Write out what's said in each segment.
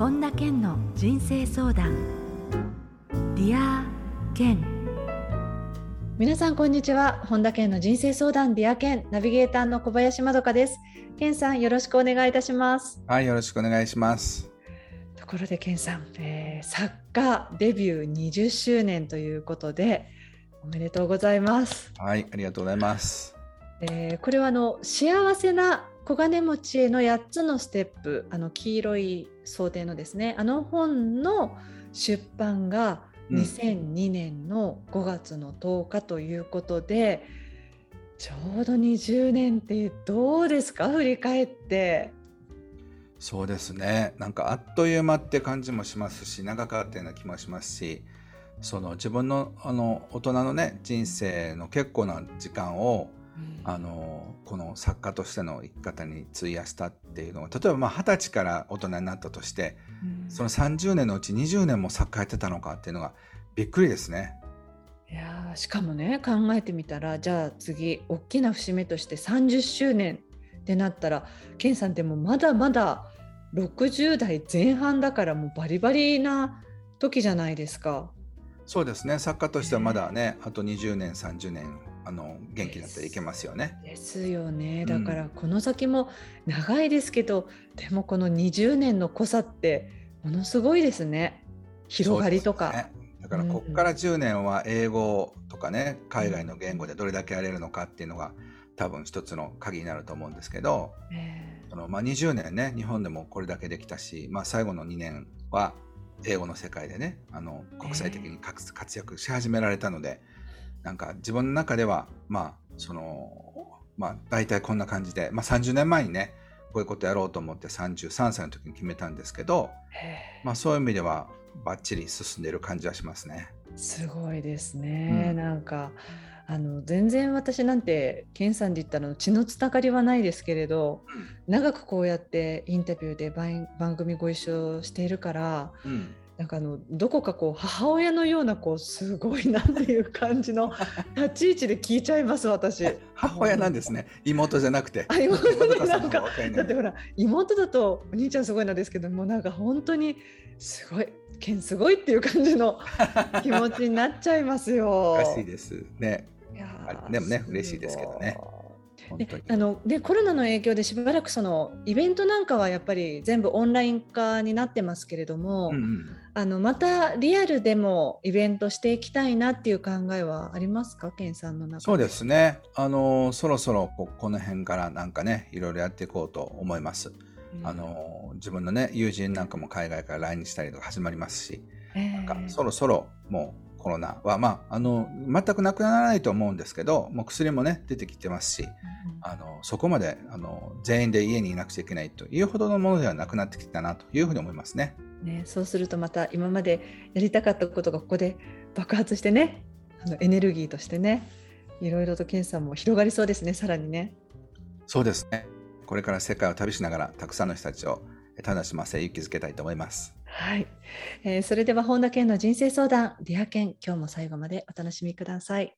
本田健の人生相談。 Dear Ken。皆さんこんにちは。本田健の人生相談 Dear Ken。ナビゲーターの小林まどかです。健さんよろしくお願いいたします。はいよろしくお願いします。ところで健さん、えー、作家デビュー20周年ということでおめでとうございます。はいありがとうございます。えー、これはあの幸せな小金持ちへの8つのステップあの黄色い装丁のですねあの本の出版が2002年の5月の10日ということで、うん、ちょうど20年ってどうですか？振り返って。そうですね。なんかあっという間って感じもしますし長かったような気もしますしその自分のあの大人のね人生の結構な時間をあのこの作家としての生き方に費やしたっていうのは例えばまあ二十歳から大人になったとして、うん、その30年のうち20年も作家やってたのかっていうのがびっくりですね。いやしかもね考えてみたらじゃあ次大きな節目として30周年ってなったら健さんってもまだまだ60代前半だからもうバリバリな時じゃないですか。そうですね作家としてはまだね、あと20年30年あの元気だったらいけますよね。ですよね。だからこの先も長いですけど、うん、でもこの20年の濃さってものすごいですね。広がりとか。ね、だからここから10年は英語とかね、うん、海外の言語でどれだけやれるのかっていうのが多分一つの鍵になると思うんですけど、えー、そのまあ、20年ね日本でもこれだけできたし、まあ、最後の2年は英語の世界でねあの国際的に活躍し始められたので、なんか自分の中では、まあ、その、まあ、大体こんな感じで、まあ、30年前にね、こういうことやろうと思って33歳の時に決めたんですけど、まあ、そういう意味ではバッチリ進んでいる感じはしますね。すごいですね、うん、なんかあの全然私なんて健さんで言ったら血のつながりはないですけれど、うん、長くこうやってインタビューで番組ご一緒しているから、うん、なんかあのどこかこう母親のようなこうすごいなっていう感じの 立ち位置で聞いちゃいます私。母親なんですね。妹じゃなくて。あ妹でなんかだってほら妹だとお兄ちゃんすごいなんですけどもなんか本当にすごい剣すごいっていう感じの 気持ちになっちゃいますよ。おかしいです。ね。いやでもね嬉しいですけどねであのでコロナの影響でしばらくそのイベントなんかはやっぱり全部オンライン化になってますけれども、うんうん、あのまたリアルでもイベントしていきたいなっていう考えはありますか？健さんの中そうですね。あのそろそろここの辺からなんかねいろいろやっていこうと思います。うん、あの自分のね友人なんかも海外から来日したりとか始まりますし、えー、なんかそろそろもうコロナは、まあ、あの全くなくならないと思うんですけどもう薬もね出てきてますし、うん、あのそこまであの全員で家にいなくちゃいけないというほどのものではなくなってきたなというふうに思いますね。ねそうするとまた今までやりたかったことがここで爆発してねあのエネルギーとしてねいろいろと健さんも広がりそうですねさらにね。そうですねこれから世界を旅しながらたくさんの人たちを楽しませ勇気づけたいと思います。はい、えー、それでは本田健の人生相談 Dear Ken 今日も最後までお楽しみください。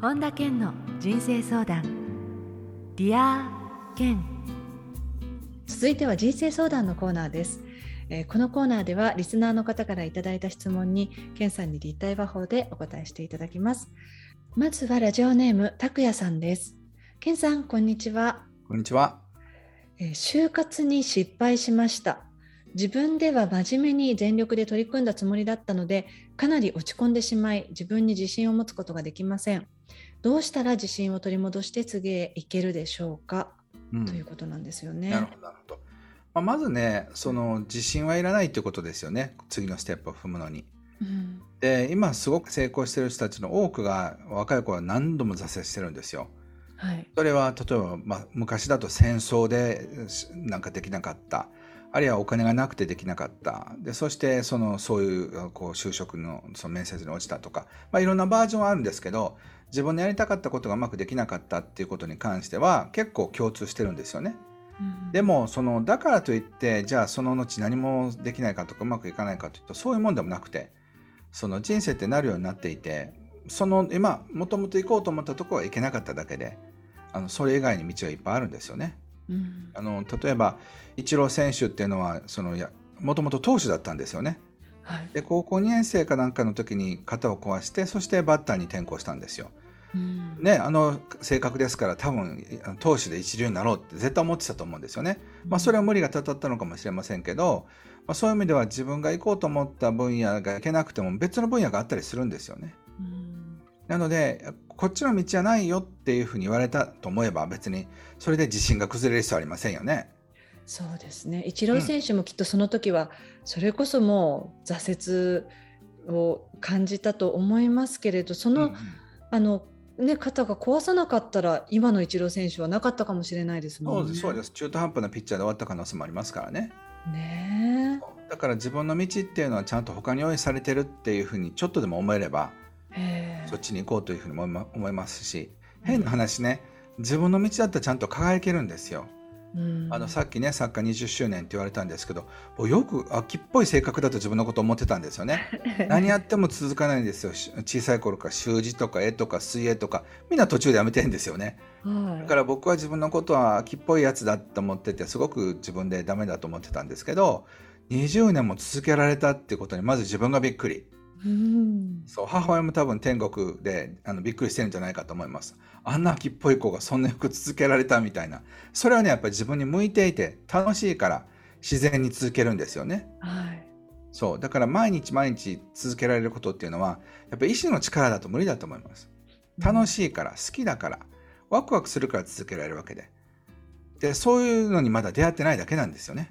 本田健の人生相談 Dear Ken 続いては人生相談のコーナーです。えー、このコーナーではリスナーの方からいただいた質問に健さんに立体話法でお答えしていただきます。まずはラジオネーム拓也さんです。ケンさん、こんにちは。こんにちは。えー、就活に失敗しました。自分では真面目に全力で取り組んだつもりだったので、かなり落ち込んでしまい、自分に自信を持つことができません。どうしたら自信を取り戻して次へ行けるでしょうか、うん、ということなんですよね。なるほど。まあ、まずね、その自信はいらないということですよね。次のステップを踏むのに。うん、で今すごく成功してる人たちの多くが若い頃は何度も挫折してるんですよ。はい、それは例えば、まあ、昔だと戦争でなんかできなかった。あるいはお金がなくてできなかった。でそしてそのそういうこう就職のその面接に落ちたとか、まあ、いろんなバージョンはあるんですけど自分のやりたかったことがうまくできなかったっていうことに関しては結構共通してるんですよね。うん、でもそのだからといってじゃあその後何もできないかとかうまくいかないかというとそういうもんでもなくてその人生ってなるようになっていてその今もともと行こうと思ったところは行けなかっただけであのそれ以外に道はいっぱいあるんですよね。うん、あの例えばイチロー選手っていうのはそのやもともと投手だったんですよね。はい、で高校2年生かなんかの時に肩を壊してそしてバッターに転向したんですよ。うん、ね、あの性格ですから多分投手で一流になろうって絶対思ってたと思うんですよね。まあ、それは無理がたたったのかもしれませんけど、まあ、そういう意味では自分が行こうと思った分野が行けなくても別の分野があったりするんですよね。うん、なのでこっちの道じゃないよっていうふうに言われたと思えば別にそれで自信が崩れる必要はありませんよね。そうですね。イチロー選手もきっとその時は、それこそもう挫折を感じたと思いますけれど、その、うんうん、あのね、肩が壊さなかったら今のイチロー選手はなかったかもしれないですもんね。そうです中途半端なピッチャーで終わった可能性もありますからね。ねだから自分の道っていうのはちゃんと他に用意されてるっていうふうにちょっとでも思えればそっちに行こうというふうに思いますし変な話ね自分の道だったらちゃんと輝けるんですよ。あのさっきね作家20周年って言われたんですけどよく秋っぽい性格だと自分のこと思ってたんですよね。何やっても続かないんですよ。小さい頃から習字とか絵とか水泳とかみんな途中でやめてんですよね、はい、だから僕は自分のことは秋っぽいやつだと思っててすごく自分でダメだと思ってたんですけど20年も続けられたってことにまず自分がびっくり。うん、そう母親も多分天国であのびっくりしてるんじゃないかと思います。あんな秋っぽい子がそんなよく続けられたみたいな。それはねやっぱり自分に向いていて楽しいから自然に続けるんですよね、はい、そう。だから毎日毎日続けられることっていうのはやっぱり意志の力だと無理だと思います。楽しいから好きだからワクワクするから続けられるわけで。でそういうのにまだ出会ってないだけなんですよね、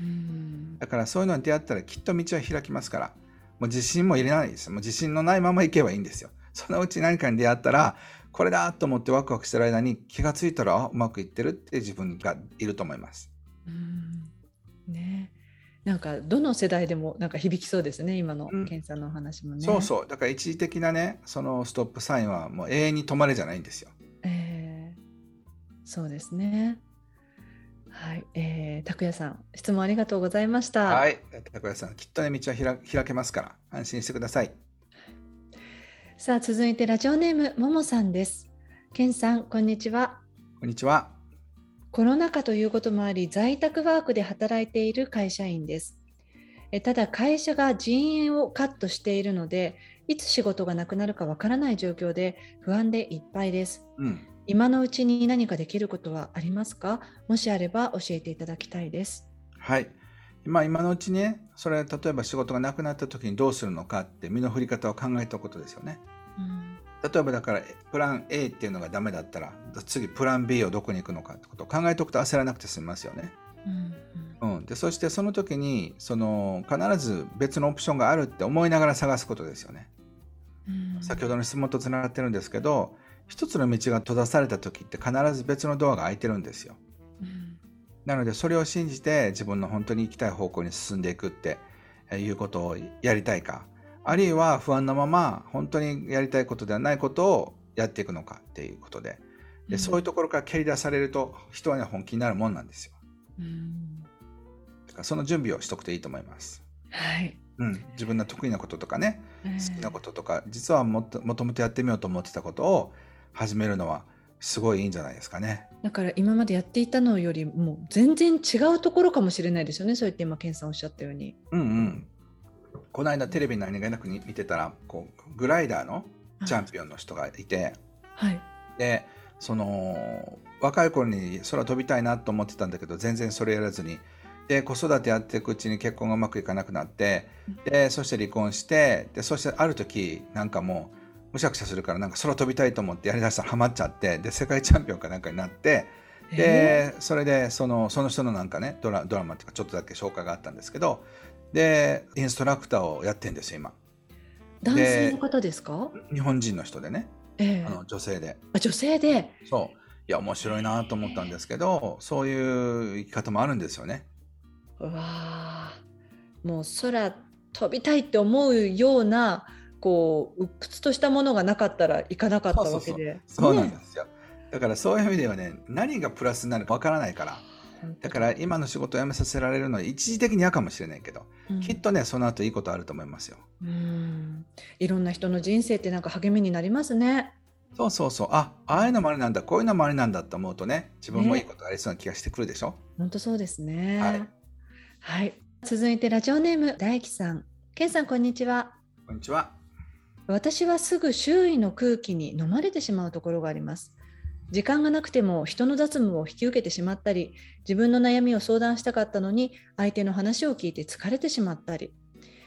うん、だからそういうのに出会ったらきっと道は開きますからもう自信も入れないです。もう自信のないまま行けばいいんですよ。そのうち何かに出会ったら、これだと思ってワクワクしてる間に気がついたらうまくいってるって自分がいると思います。うんねなんかどの世代でもなんか響きそうですね今の健さんのお話もね、うん、そうそうだから一時的なねそのストップサインはもう永遠に止まれじゃないんですよ。えー、そうですね。はい、えー、拓也さん、質問ありがとうございました。はい、拓也さん、きっとね、道は開開けますから、安心してください。さあ、続いてラジオネームももさんです。けんさん、こんにちは。こんにちは。コロナ禍ということもあり、在宅ワークで働いている会社員です。えただ、会社が人員をカットしているので、いつ仕事がなくなるかわからない状況で不安でいっぱいです。うん今のうちに何かできることはありますか？もしあれば教えていただきたいです。はい。まあ、今のうちにね、それ例えば仕事がなくなった時にどうするのかって身の振り方を考えたことですよね。うん、例えばだからプラン A っていうのがダメだったら次プラン B をどこに行くのかってことを考えておくと焦らなくて済みますよね。うん、うん、でそしてその時にその必ず別のオプションがあるって思いながら探すことですよね。うん、先ほどの質問とつながってるんですけど一つの道が閉ざされた時って必ず別のドアが開いてるんですよ。うん、なのでそれを信じて自分の本当に行きたい方向に進んでいくっていうことをやりたいかあるいは不安なまま本当にやりたいことではないことをやっていくのかっていうことでで、そういうところから蹴り出されると人は、ね、本気になるもんなんですよ。うん、だからその準備をしとくといいと思います。はいうん、自分の得意なこととかね、好きなこととか実はもともとやってみようと思ってたことを始めるのはすごいいいんじゃないですかね。だから今までやっていたのよりも全然違うところかもしれないですよね。そうやって今健さんおっしゃったように。うんうん。この間テレビ何気なく見てたらこうグライダーのチャンピオンの人がいて、はい、でその若い頃に空飛びたいなと思ってたんだけど全然それやらずにで子育てやっていくうちに結婚がうまくいかなくなってでそして離婚してでそしてある時なんかもうむしゃくしゃするからなんか空飛びたいと思ってやりだしたらハマっちゃってで世界チャンピオンかなんかになってでそれでそのその人のなんかねドラドラマっていうかちょっとだけ紹介があったんですけどでインストラクターをやってんですよ今。男性の方ですか？日本人の人でね、えー、あの女性で。あ女性で？そう。いや面白いなと思ったんですけどそういう生き方もあるんですよね。うわもう空飛びたいって思うようなこう鬱屈としたものがなかったらいかなかったわけでそうなんですよ、ね、だからそういう意味ではね何がプラスになるかわからないからだから今の仕事を辞めさせられるのは一時的に嫌かもしれないけど、うん、きっとねその後いいことあると思いますよ。うんいろんな人の人生ってなんか励みになりますね。そうそうそう。あ、ああいうのもありなんだ、こういうのもありなんだと思うとね、自分もいいことありそうな気がしてくるでしょ？本当そうですね。はい。はい。続いてラジオネーム大樹さん。ケンさんこんにちは。こんにちは。私はすぐ周囲の空気に飲まれてしまうところがあります。時間がなくても人の雑務を引き受けてしまったり、自分の悩みを相談したかったのに相手の話を聞いて疲れてしまったり、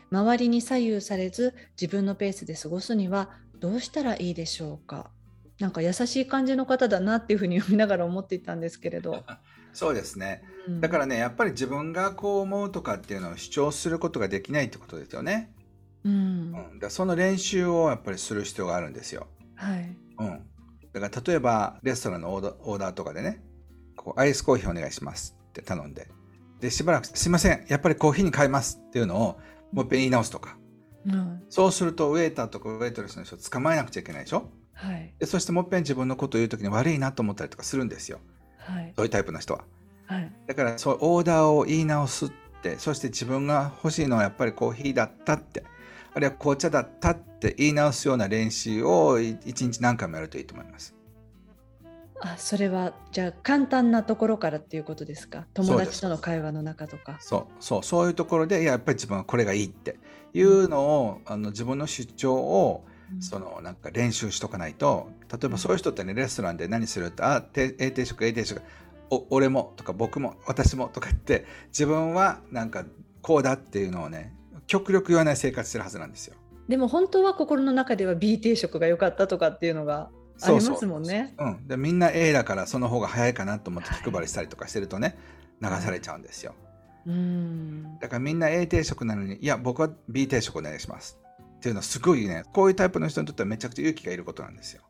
周りに左右されず自分のペースで過ごすにはどうしたらいいでしょうか。なんか優しい感じの方だなっていうふうに読みながら思っていたんですけれど。そうですね、うん、だからねやっぱり自分がこう思うとかっていうのを主張することができないってことですよね。うん、うん、だその練習をやっぱりする必要があるんですよ。はい、うん、だから例えばレストランのオーダーとかでねこうアイスコーヒーお願いしますって頼んで。でしばらく「すいませんやっぱりコーヒーに変えます」っていうのをもう一遍言い直すとか、うん、そうするとウェイターとかウェイトレスの人を捕まえなくちゃいけないでしょ？はい、でそしてもう一遍自分のことを言う時に悪いなと思ったりとかするんですよ、はい、そういうタイプの人は。はい、だからそうオーダーを言い直すってそして自分が欲しいのはやっぱりコーヒーだったってあるいは紅茶だったって言い直すような練習を一日何回もやるといいと思います。あそれはじゃあ簡単なところからっていうことですか？友達との会話の中とか。そうそうそういうところでやっぱり自分はこれがいいっていうのを、うん、あの自分の主張をそのなんか練習しとかないと例えばそういう人ってねレストランで何するって「あ A 定食 A 定食お俺も」とか「僕も私も」とか言って自分はなんかこうだっていうのをね極力言わない生活してるはずなんですよ。でも本当は心の中では B 定食が良かったとかっていうのがありますもんね。そうそううん、でみんな A だからその方が早いかなと思って気配りしたりとかしてるとね、はい、流されちゃうんですよ。うんだからみんな A 定食なのにいや僕は B 定食お願いしますっていうのはすごいねこういうタイプの人にとってはめちゃくちゃ勇気がいることなんですよ。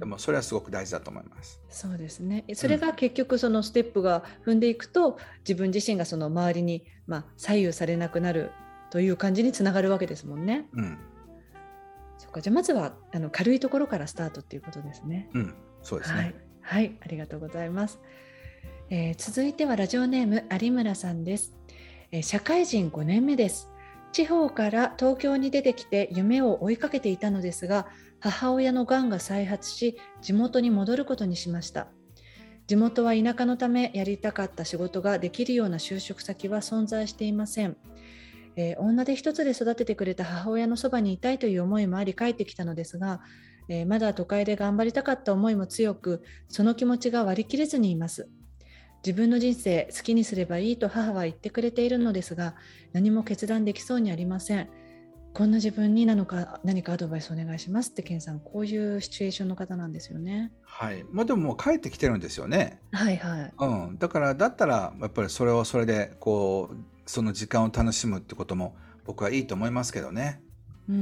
でもそれはすごく大事だと思います。そうですね。それが結局そのステップが踏んでいくと、うん、自分自身がその周りにまあ左右されなくなるという感じにつながるわけですもんね。うん。そっかじゃあまずはあの軽いところからスタートっていうことですね。うん、そうですね。はい、はい、ありがとうございます。えー、続いてはラジオネーム有村さんです、えー、社会人5年目です。地方から東京に出てきて夢を追いかけていたのですが母親のがんが再発し地元に戻ることにしました地元は田舎のためやりたかった仕事ができるような就職先は存在していません、えー、女手一つで育ててくれた母親のそばにいたいという思いもあり帰ってきたのですが、えー、まだ都会で頑張りたかった思いも強くその気持ちが割り切れずにいます。自分の人生好きにすればいいと母は言ってくれているのですが何も決断できそうにありません。こんな自分になのか何かアドバイスお願いしますってケンさんこういうシチュエーションの方なんですよね。はい。まあでももう帰ってきてるんですよね。はいはい、うん、だからだったらやっぱりそれをそれでこうその時間を楽しむってことも僕はいいと思いますけどね。うん、う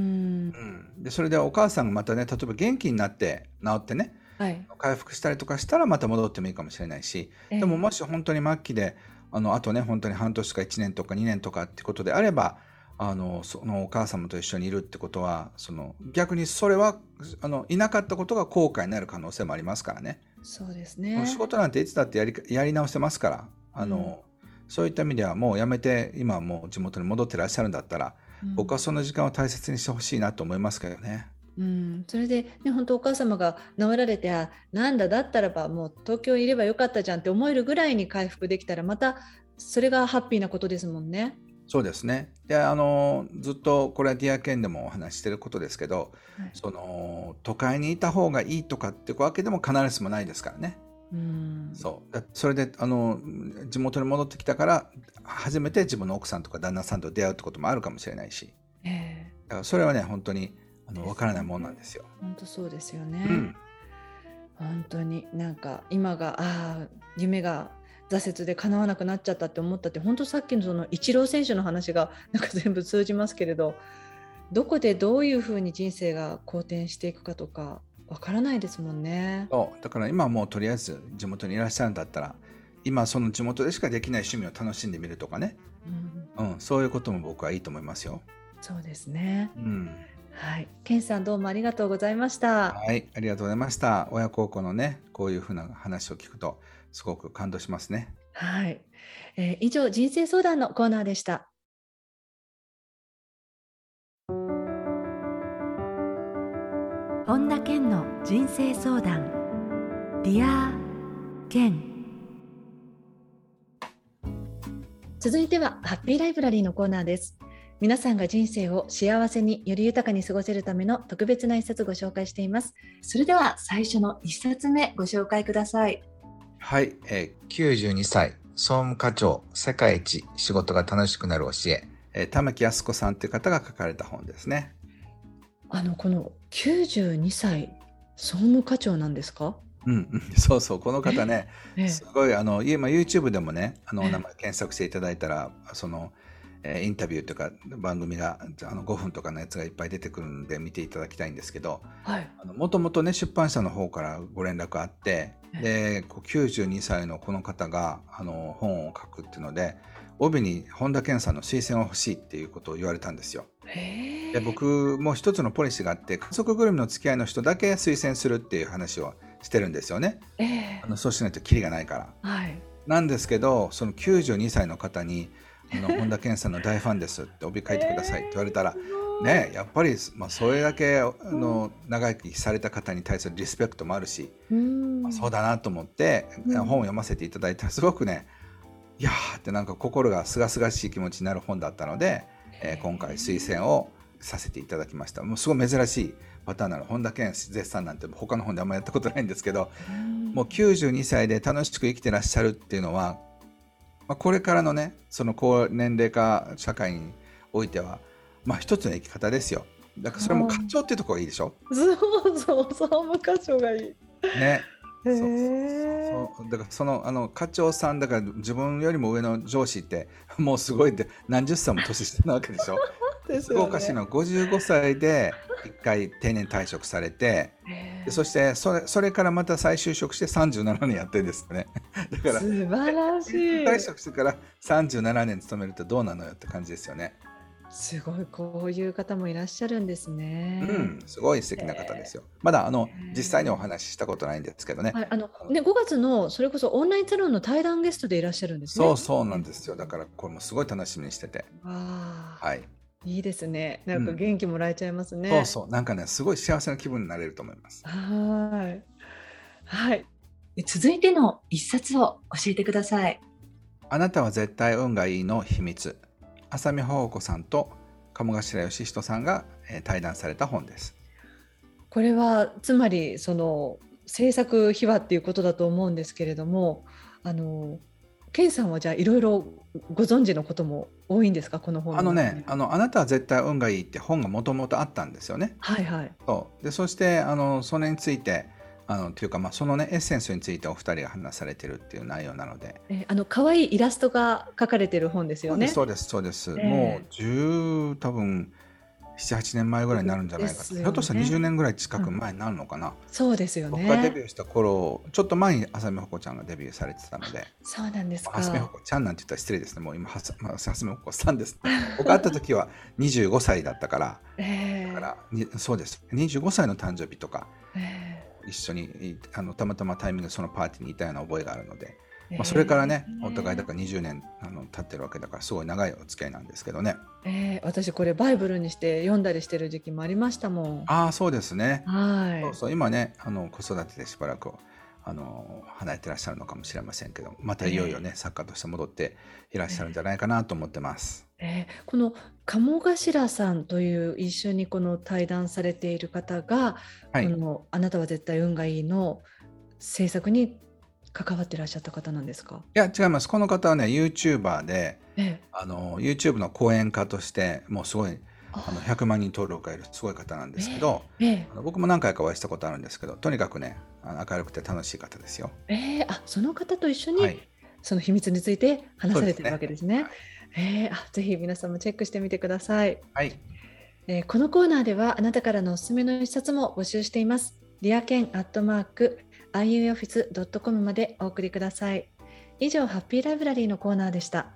ん、でそれでお母さんがまたね例えば元気になって治ってねはい、回復したりとかしたらまた戻ってもいいかもしれないし、でももし本当に末期であのあとね本当に半年とか1年とか2年とかってことであればあのそのお母様と一緒にいるってことはその逆にそれはあのいなかったことが後悔になる可能性もありますからね。そうですね。仕事なんていつだってやりやり直せますからあの、うん、そういった意味ではもうやめて今もう地元に戻ってらっしゃるんだったら、うん、僕はその時間を大切にしてほしいなと思いますけどね。うん、それで、ね、本当お母様が治られてあなんだだったらばもう東京いればよかったじゃんって思えるぐらいに回復できたらまたそれがハッピーなことですもんね。そうですねであのずっとこれはディアケンでもお話してることですけど、はい、その都会にいた方がいいとかってわけでも必ずしもないですからね。うん。そう。それであの地元に戻ってきたから初めて自分の奥さんとか旦那さんと出会うってこともあるかもしれないし、えー、だからそれはね本当にあの分からないもんなんですよ。本当そうですよね。うん、本当になんか今がああ夢が挫折で叶わなくなっちゃったって思ったって本当さっきのそのイチロー選手の話がなんか全部通じますけれどどこでどういうふうに人生が好転していくかとかわからないですもんね。そうだから今もうとりあえず地元にいらっしゃるんだったら今その地元でしかできない趣味を楽しんでみるとかね、うん、うん、そういうことも僕はいいと思いますよ。そうですね。うん、はい、ケンさんどうもありがとうございました。はい、ありがとうございました。親孝行のね、こういうふうな話を聞くとすごく感動しますね。はい、えー、以上人生相談のコーナーでした。本田健の人生相談。 Dear Ken 続いてはハッピーライブラリーのコーナーです。皆さんが人生を幸せにより豊かに過ごせるための特別な一冊ご紹介しています。それでは最初の一冊目ご紹介ください。はい、えー、92歳。総務課長。世界一仕事が楽しくなる教え。えー、玉置泰子さんという方が書かれた本ですねあのこの92歳総務課長なんですか？うん、そうそうこの方ね、すごいあの今 YouTube でもねあの名前検索していただいたらその、えー、インタビューとか番組があの5分とかのやつがいっぱい出てくるので見ていただきたいんですけどもともとね出版社の方からご連絡あってでこう92歳のこの方があの本を書くっていうので帯に本田健さんの推薦を欲しいっていうことを言われたんですよ。で僕も一つのポリシーがあって家族ぐるみの付き合いの人だけ推薦するっていう話をしてるんですよね。えー、あのそうしないとキリがないから。はい、なんですけどその92歳の方に「あの 本田健さんの大ファンです」って帯書いてくださいって言われたら。ね、やっぱり、まあ、それだけの長生きされた方に対するリスペクトもあるし、まあ、そうだなと思って本を読ませていただいたらすごくねいやーってなんか心がすがすがしい気持ちになる本だったので、えー、今回推薦をさせていただきました。もうすごい珍しいパターンなの。本田健絶賛なんて他の本であんまやったことないんですけどもう92歳で楽しく生きてらっしゃるっていうのは、まあ、これからのねその高年齢化社会においては、まあ、一つの生き方ですよ。だからそれも課長っていうところがいいでしょ？そうそう総務課長がいい。ね。そうそう。だからそのあの課長さんだから自分よりも上の上司ってもうすごいって何十歳も年下なわけでしょ？すごいおかしいの55歳で1回定年退職されてでそしてそれそれからまた再就職して37年やってるんですよね。だから素晴らしい退職してから37年勤めるとどうなのよって感じですよね。すごいこういう方もいらっしゃるんですね。うん、すごい素敵な方ですよ。まだあの実際にお話ししたことないんですけどね。はい、あのね5月のそれこそオンラインサロンの対談ゲストでいらっしゃるんですね。そうそうなんですよ。だからこれもすごい楽しみにしてて。はい。いいですね。なんか元気もらえちゃいますね。そうそう、なんかね、すごい幸せな気分になれると思います。はい。はい。続いての一冊を教えてください。あなたは絶対運がいいの秘密。浅見穂子さんと鴨頭義人さんが対談された本です。これはつまりその制作秘話っていうことだと思うんですけれどもあの健さんはじゃあいろいろご存知のことも多いんですか？この本あのねあの「あなたは絶対運がいい」って本がもともとあったんですよね。はいはい、そう。でそしてあのそれについてあのというか、まあ、そのねエッセンスについてお二人が話されてるっていう内容なので、えー、あの可愛いイラストが描かれてる本ですよね。そうですそうですえー、もう十多分78年前ぐらいになるんじゃないかと、ね、ひょっとしたら20年ぐらい近く前になるのかな、うん、そうですよね。僕がデビューした頃ちょっと前に浅見ほこちゃんがデビューされてたので。そうなんですか。浅見ほこちゃんなんて言ったら失礼ですねもう今浅見ほこさんです。僕会った時は25歳だったから、えー、だからそうです。25歳の誕生日とか、えー一緒にあのたまたまタイミングそのパーティーにいたような覚えがあるので、まあ、それからね、えー、お互いだから20年あの経ってるわけだからすごい長いお付き合いなんですけどね。えー、私これバイブルにして読んだりしてる時期もありましたもん。ああそうですね。はい。そうそう今ねあの子育てでしばらくあの離れてらっしゃるのかもしれませんけどまたいよいよね、えー、作家として戻っていらっしゃるんじゃないかなと思ってます。えー、この鴨頭さんという一緒にこの対談されている方が、はい、この「あなたは絶対運がいい」の制作に関わってらっしゃった方なんですか？いや違います。この方はね YouTuber で、ええ、あの YouTube の講演家としてもうすごいあ。の100万人登録がいるすごい方なんですけど、ええ、僕も何回かお会いしたことあるんですけどとにかくね明るくて楽しい方ですよ。えー、あその方と一緒に、はい、その秘密について話されてるわけですね。すね。はい、えー、あぜひ皆さんもチェックしてみてください。はい、えー、このコーナーではあなたからのおすすめの一冊も募集しています。リアケンアットマーク iuoffice.com までお送りください。以上、ハッピーライブラリーのコーナーでした。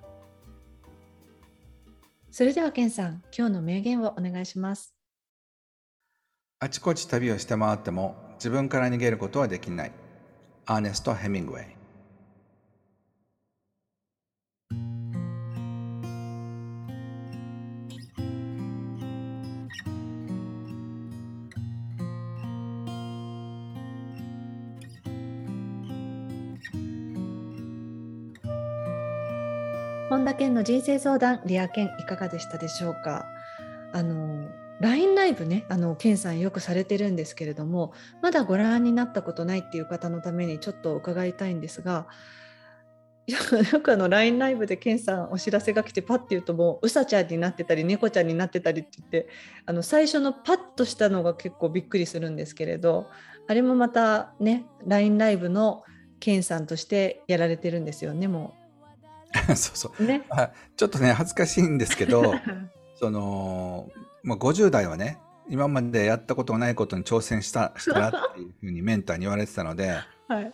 それでは、ケンさん、今日の名言をお願いします。あちこち旅をして回っても自分から逃げることはできない。アーネスト・ヘミングウェイ。本田健の人生相談リア健いかがでしたでしょうか？あの LINE ライブねあの健さんよくされてるんですけれどもまだご覧になったことないっていう方のためにちょっと伺いたいんですがよくあの LINE ライブで健さんお知らせが来てパッて言うともううさちゃんになってたり猫ちゃんになってたりって言ってあの最初のパッとしたのが結構びっくりするんですけれどあれもまたね LINE ライブの健さんとしてやられてるんですよねもう。そうそう、ね、ちょっとね恥ずかしいんですけど その、まあ、50代はね今までやったことがないことに挑戦したしたらっていうふうにメンターに言われてたので。はい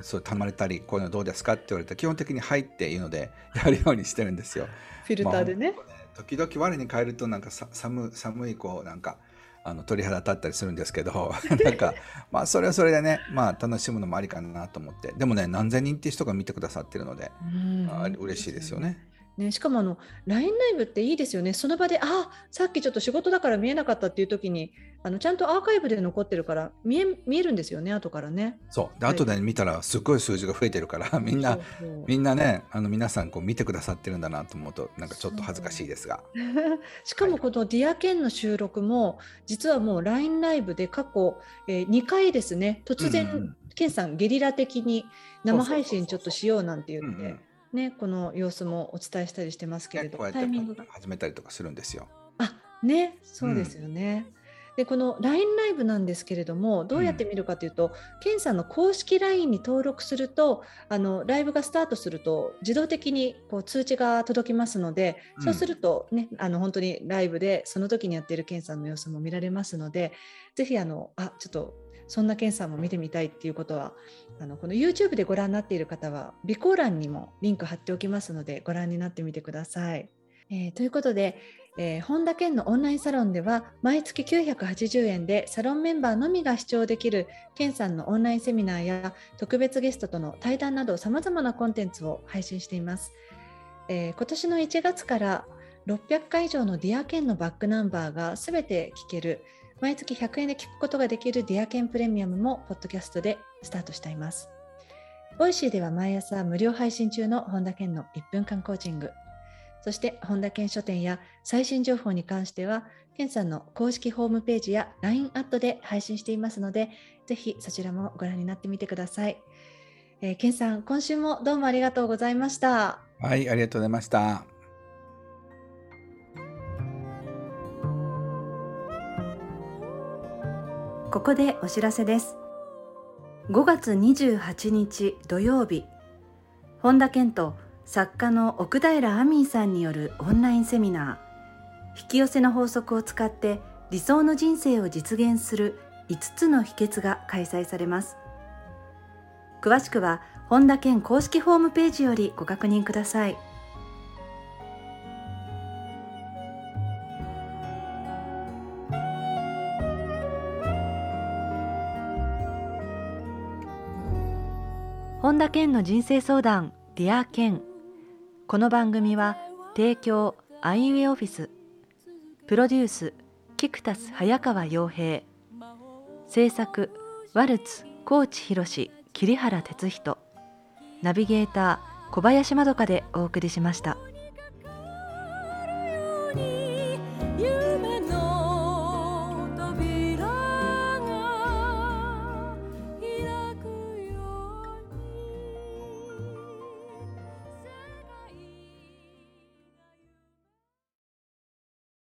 そうたまれたりこういうのどうですかって言われたら基本的に「はい」っていうのでやるようにしてるんですよ。フィルターでね。まあ、ね時々我に返るとなんかさ寒寒いこうなんかあの鳥肌立ったりするんですけど なんかまあそれはそれでねまあ楽しむのもありかなと思ってでもね何千人っていう人が見てくださってるので、うん、あ嬉しいですよね。ね、しかもあの LINE ライブっていいですよね、その場で、あさっきちょっと仕事だから見えなかったっていう時に、あのちゃんとアーカイブで残ってるから見え、見えるんですよね、後からね。そう、で、後で見たら、すごい数字が増えてるから、みんな、みんなね、あの皆さんこう見てくださってるんだなと思うと、なんかちょっと恥ずかしいですが。しかも、このディアケンの収録も、実はもう LINE ライブで過去、えー、2回ですね、突然、うんうん、ケンさん、ゲリラ的に生配信ちょっとしようなんて言って。ね、この様子もお伝えしたりしてますけれど、タイミングが始めたりとかするんですよ。あねそうですよね。うんでこの LINE ライブなんですけれどもどうやって見るかというと、うん、ケンさんの公式 LINE に登録するとあのライブがスタートすると自動的にこう通知が届きますので、うん、そうするとねあの本当にライブでその時にやっているケンさんの様子も見られますのでぜひあのあちょっとそんな検査も見てみたいっていうことはあのこの YouTube でご覧になっている方は備考欄にもリンク貼っておきますのでご覧になってみてください。えー、ということで、えー、本田健のオンラインサロンでは毎月980円でサロンメンバーのみが視聴できる健さんのオンラインセミナーや特別ゲストとの対談などさまざまなコンテンツを配信しています。えー、今年の1月から600回以上の Dear Ken のバックナンバーがすべて聞ける毎月100円で聞くことができる Dear Ken プレミアムもポッドキャストでスタートしています。 Voicy では毎朝無料配信中の本田健の1分間コーチング。そして本田健書店や最新情報に関しては、健さんの公式ホームページや LINE アットで配信していますので、ぜひそちらもご覧になってみてください。えー、健さん、今週もどうもありがとうございました。はい、ありがとうございました。ここでお知らせです。5月28日土曜日本田健と作家の奥平アミンさんによるオンラインセミナー。引き寄せの法則を使って理想の人生を実現する5つの秘訣が開催されます。詳しくは本田健公式ホームページよりご確認ください。本田健の人生相談 Dear Ken。この番組は提供アイウエオフィス。プロデュースキクタス早川洋平。制作ワルツ高知博桐原哲人。ナビゲーター小林まどかでお送りしました。